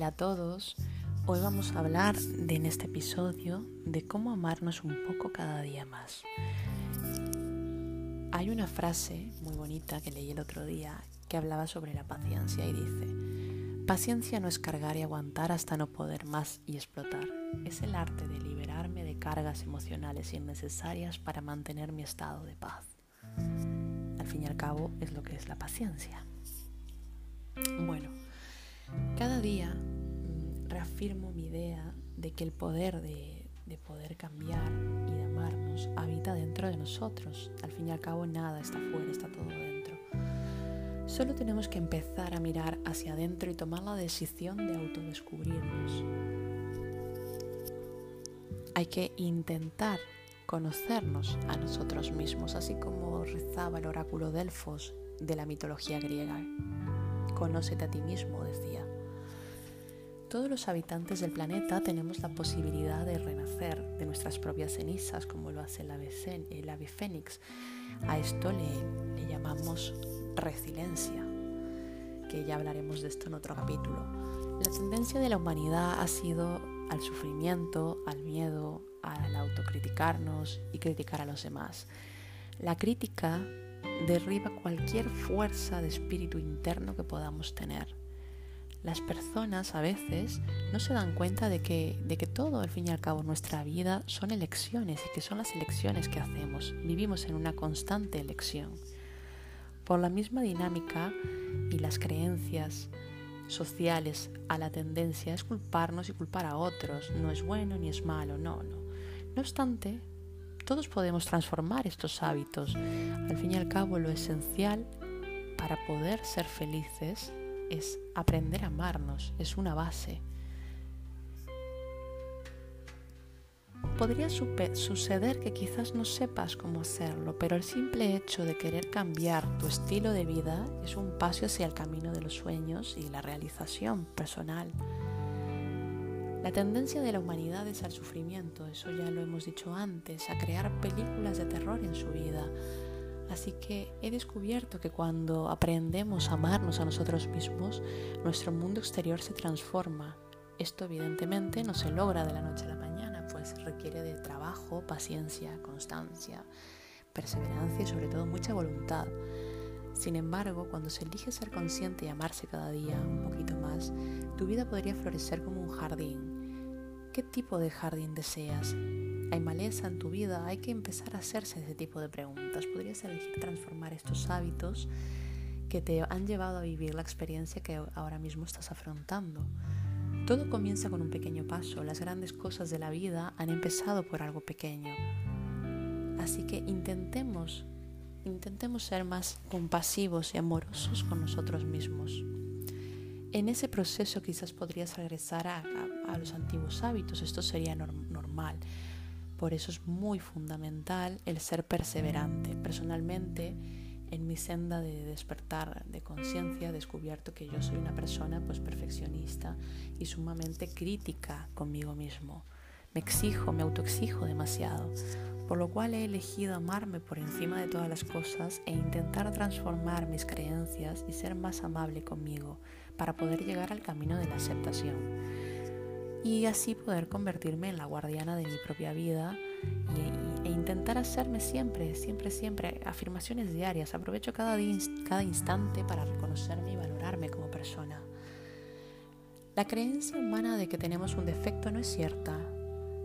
Hola a todos. Hoy vamos a hablar de, en este episodio de cómo amarnos un poco cada día más. Hay una frase muy bonita que leí el otro día que hablaba sobre la paciencia y dice, paciencia no es cargar y aguantar hasta no poder más y explotar. Es el arte de liberarme de cargas emocionales innecesarias para mantener mi estado de paz. Al fin y al cabo es lo que es la paciencia. Bueno, cada día mm, reafirmo mi idea de que el poder de, de, poder cambiar y de amarnos habita dentro de nosotros. Al fin y al cabo nada está fuera, está todo dentro. Solo tenemos que empezar a mirar hacia adentro y tomar la decisión de autodescubrirnos. Hay que intentar conocernos a nosotros mismos, así como rezaba el oráculo Delfos de la mitología griega. Conócete a ti mismo, decía. Todos los habitantes del planeta tenemos la posibilidad de renacer de nuestras propias cenizas, como lo hace el ave, el ave. A esto le, le llamamos resiliencia, que ya hablaremos de esto en otro capítulo. La tendencia de la humanidad ha sido al sufrimiento, al miedo, al autocriticarnos y criticar a los demás. La crítica derriba cualquier fuerza de espíritu interno que podamos tener. Las personas a veces no se dan cuenta de que, de que todo, al fin y al cabo, nuestra vida son elecciones y que son las elecciones que hacemos. Vivimos en una constante elección. Por la misma dinámica y las creencias sociales a la tendencia es culparnos y culpar a otros. No es bueno ni es malo, no, no. No obstante, todos podemos transformar estos hábitos. Al fin y al cabo, lo esencial para poder ser felices es aprender a amarnos, es una base. Podría suceder que quizás no sepas cómo hacerlo, pero el simple hecho de querer cambiar tu estilo de vida es un paso hacia el camino de los sueños y la realización personal. La tendencia de la humanidad es al sufrimiento, eso ya lo hemos dicho antes, a crear películas de terror en su vida. Así que he descubierto que cuando aprendemos a amarnos a nosotros mismos, nuestro mundo exterior se transforma. Esto evidentemente no se logra de la noche a la mañana, pues requiere de trabajo, paciencia, constancia, perseverancia y sobre todo mucha voluntad. Sin embargo, cuando se elige ser consciente y amarse cada día un poquito más, tu vida podría florecer como un jardín. ¿Qué tipo de jardín deseas? ¿Hay maleza en tu vida? Hay que empezar a hacerse ese tipo de preguntas. Podrías elegir transformar estos hábitos que te han llevado a vivir la experiencia que ahora mismo estás afrontando. Todo comienza con un pequeño paso. Las grandes cosas de la vida han empezado por algo pequeño. Así que intentemos intentemos ser más compasivos y amorosos con nosotros mismos. En ese proceso quizás podrías regresar a, los antiguos hábitos, esto sería normal. Por eso es muy fundamental el ser perseverante. Personalmente, en mi senda de despertar de conciencia he descubierto que yo soy una persona pues perfeccionista y sumamente crítica conmigo mismo. Me exijo, me autoexijo demasiado por lo cual he elegido amarme por encima de todas las cosas e intentar transformar mis creencias y ser más amable conmigo para poder llegar al camino de la aceptación y así poder convertirme en la guardiana de mi propia vida e, intentar hacerme siempre, siempre, siempre afirmaciones diarias. Aprovecho cada, cada instante para reconocerme y valorarme como persona. La creencia humana de que tenemos un defecto no es cierta.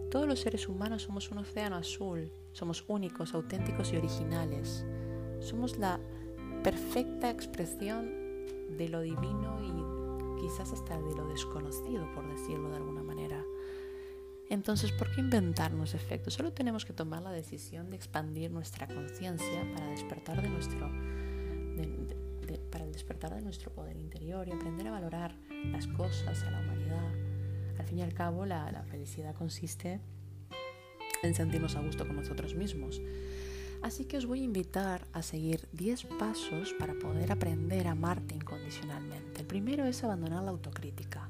Todos los seres humanos somos un océano azul, somos únicos, auténticos y originales. Somos la perfecta expresión de lo divino y quizás hasta de lo desconocido, por decirlo de alguna manera. Entonces, ¿por qué inventarnos defectos? Solo tenemos que tomar la decisión de expandir nuestra conciencia para despertar de nuestro para el despertar de nuestro poder interior y aprender a valorar las cosas, a la humanidad, al fin y al cabo, la, felicidad consiste en sentirnos a gusto con nosotros mismos. Así que os voy a invitar a seguir 10 pasos para poder aprender a amarte incondicionalmente. El primero es abandonar la autocrítica.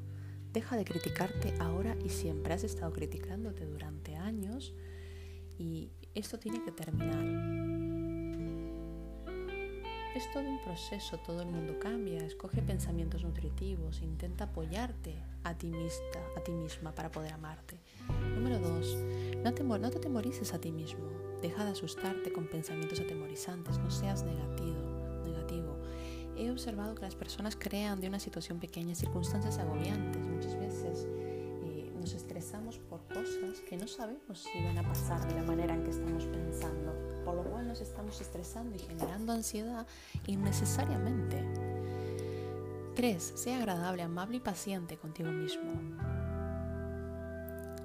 Deja de criticarte ahora y siempre. Has estado criticándote durante años y esto tiene que terminar. Es todo un proceso, todo el mundo cambia, escoge pensamientos nutritivos, intenta apoyarte a ti, misma, a ti misma para poder amarte. Número dos, no te, no te temorices a ti mismo, deja de asustarte con pensamientos atemorizantes, no seas negativo, negativo. He observado que las personas crean de una situación pequeña circunstancias agobiantes, muchas veces nos estresamos por cosas que no sabemos si van a pasar de la manera en que estamos pensando, por lo cual nos estamos estresando y generando ansiedad innecesariamente. 3. Sea agradable, amable y paciente contigo mismo.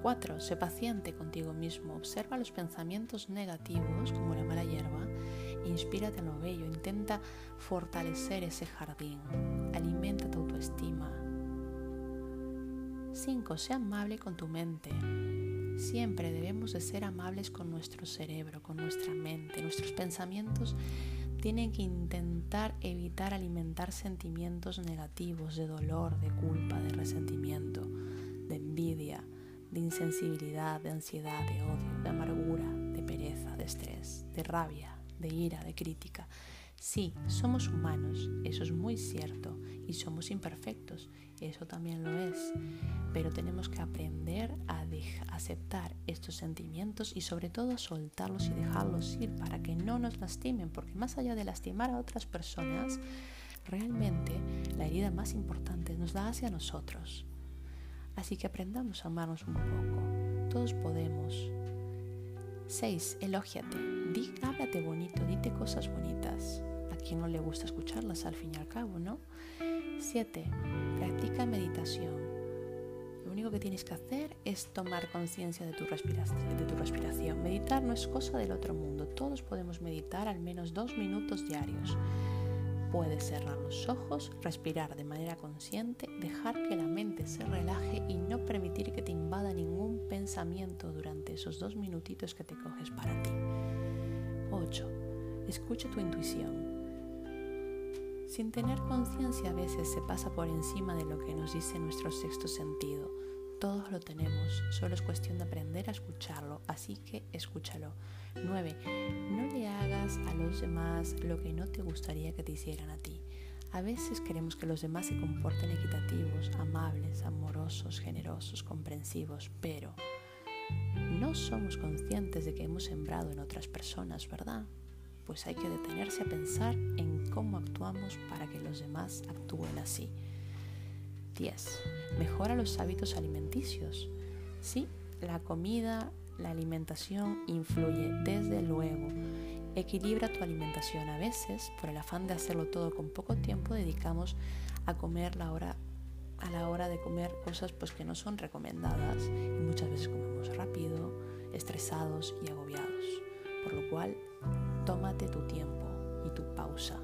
4. Sé paciente contigo mismo. Observa los pensamientos negativos, como la mala hierba, inspírate en lo bello. Intenta fortalecer ese jardín. Alimenta tu autoestima. 5. Sea amable con tu mente. Siempre debemos de ser amables con nuestro cerebro, con nuestra mente. Nuestros pensamientos tienen que intentar evitar alimentar sentimientos negativos de dolor, de culpa, de resentimiento, de envidia, de insensibilidad, de ansiedad, de odio, de amargura, de pereza, de estrés, de rabia, de ira, de crítica. Sí, somos humanos, eso es muy cierto, y somos imperfectos, eso también lo es, pero tenemos que aprender a aceptar estos sentimientos y sobre todo soltarlos y dejarlos ir para que no nos lastimen, porque más allá de lastimar a otras personas, realmente la herida más importante nos la hace a nosotros. Así que aprendamos a amarnos un poco, todos podemos. 6. Elógiate, háblate bonito, dite cosas bonitas quien no le gusta escucharlas al fin y al cabo, ¿no? 7. Practica meditación. Lo único que tienes que hacer es tomar conciencia de, de tu respiración. Meditar no es cosa del otro mundo. Todos podemos meditar al menos dos minutos diarios. Puedes cerrar los ojos, respirar de manera consciente, dejar que la mente se relaje y no permitir que te invada ningún pensamiento durante esos dos minutitos que te coges para ti. 8. Escucha tu intuición. Sin tener conciencia a veces se pasa por encima de lo que nos dice nuestro sexto sentido. Todos lo tenemos, solo es cuestión de aprender a escucharlo, así que escúchalo. 9. No le hagas a los demás lo que no te gustaría que te hicieran a ti. A veces queremos que los demás se comporten equitativos, amables, amorosos, generosos, comprensivos, pero no somos conscientes de que hemos sembrado en otras personas, ¿verdad? Pues hay que detenerse a pensar en cómo actuamos para que los demás actúen así. 10. Mejora los hábitos alimenticios. Sí, la comida, la alimentación influye desde luego. Equilibra tu alimentación. A veces, por el afán de hacerlo todo con poco tiempo, dedicamos a comer la hora a la hora de comer cosas pues que no son recomendadas y muchas veces comemos rápido, estresados y agobiados. Por lo cual tómate tu tiempo y tu pausa.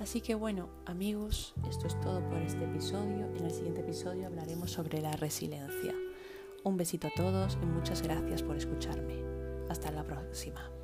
Así que bueno, amigos, esto es todo por este episodio. En el siguiente episodio hablaremos sobre la resiliencia. Un besito a todos y muchas gracias por escucharme. Hasta la próxima.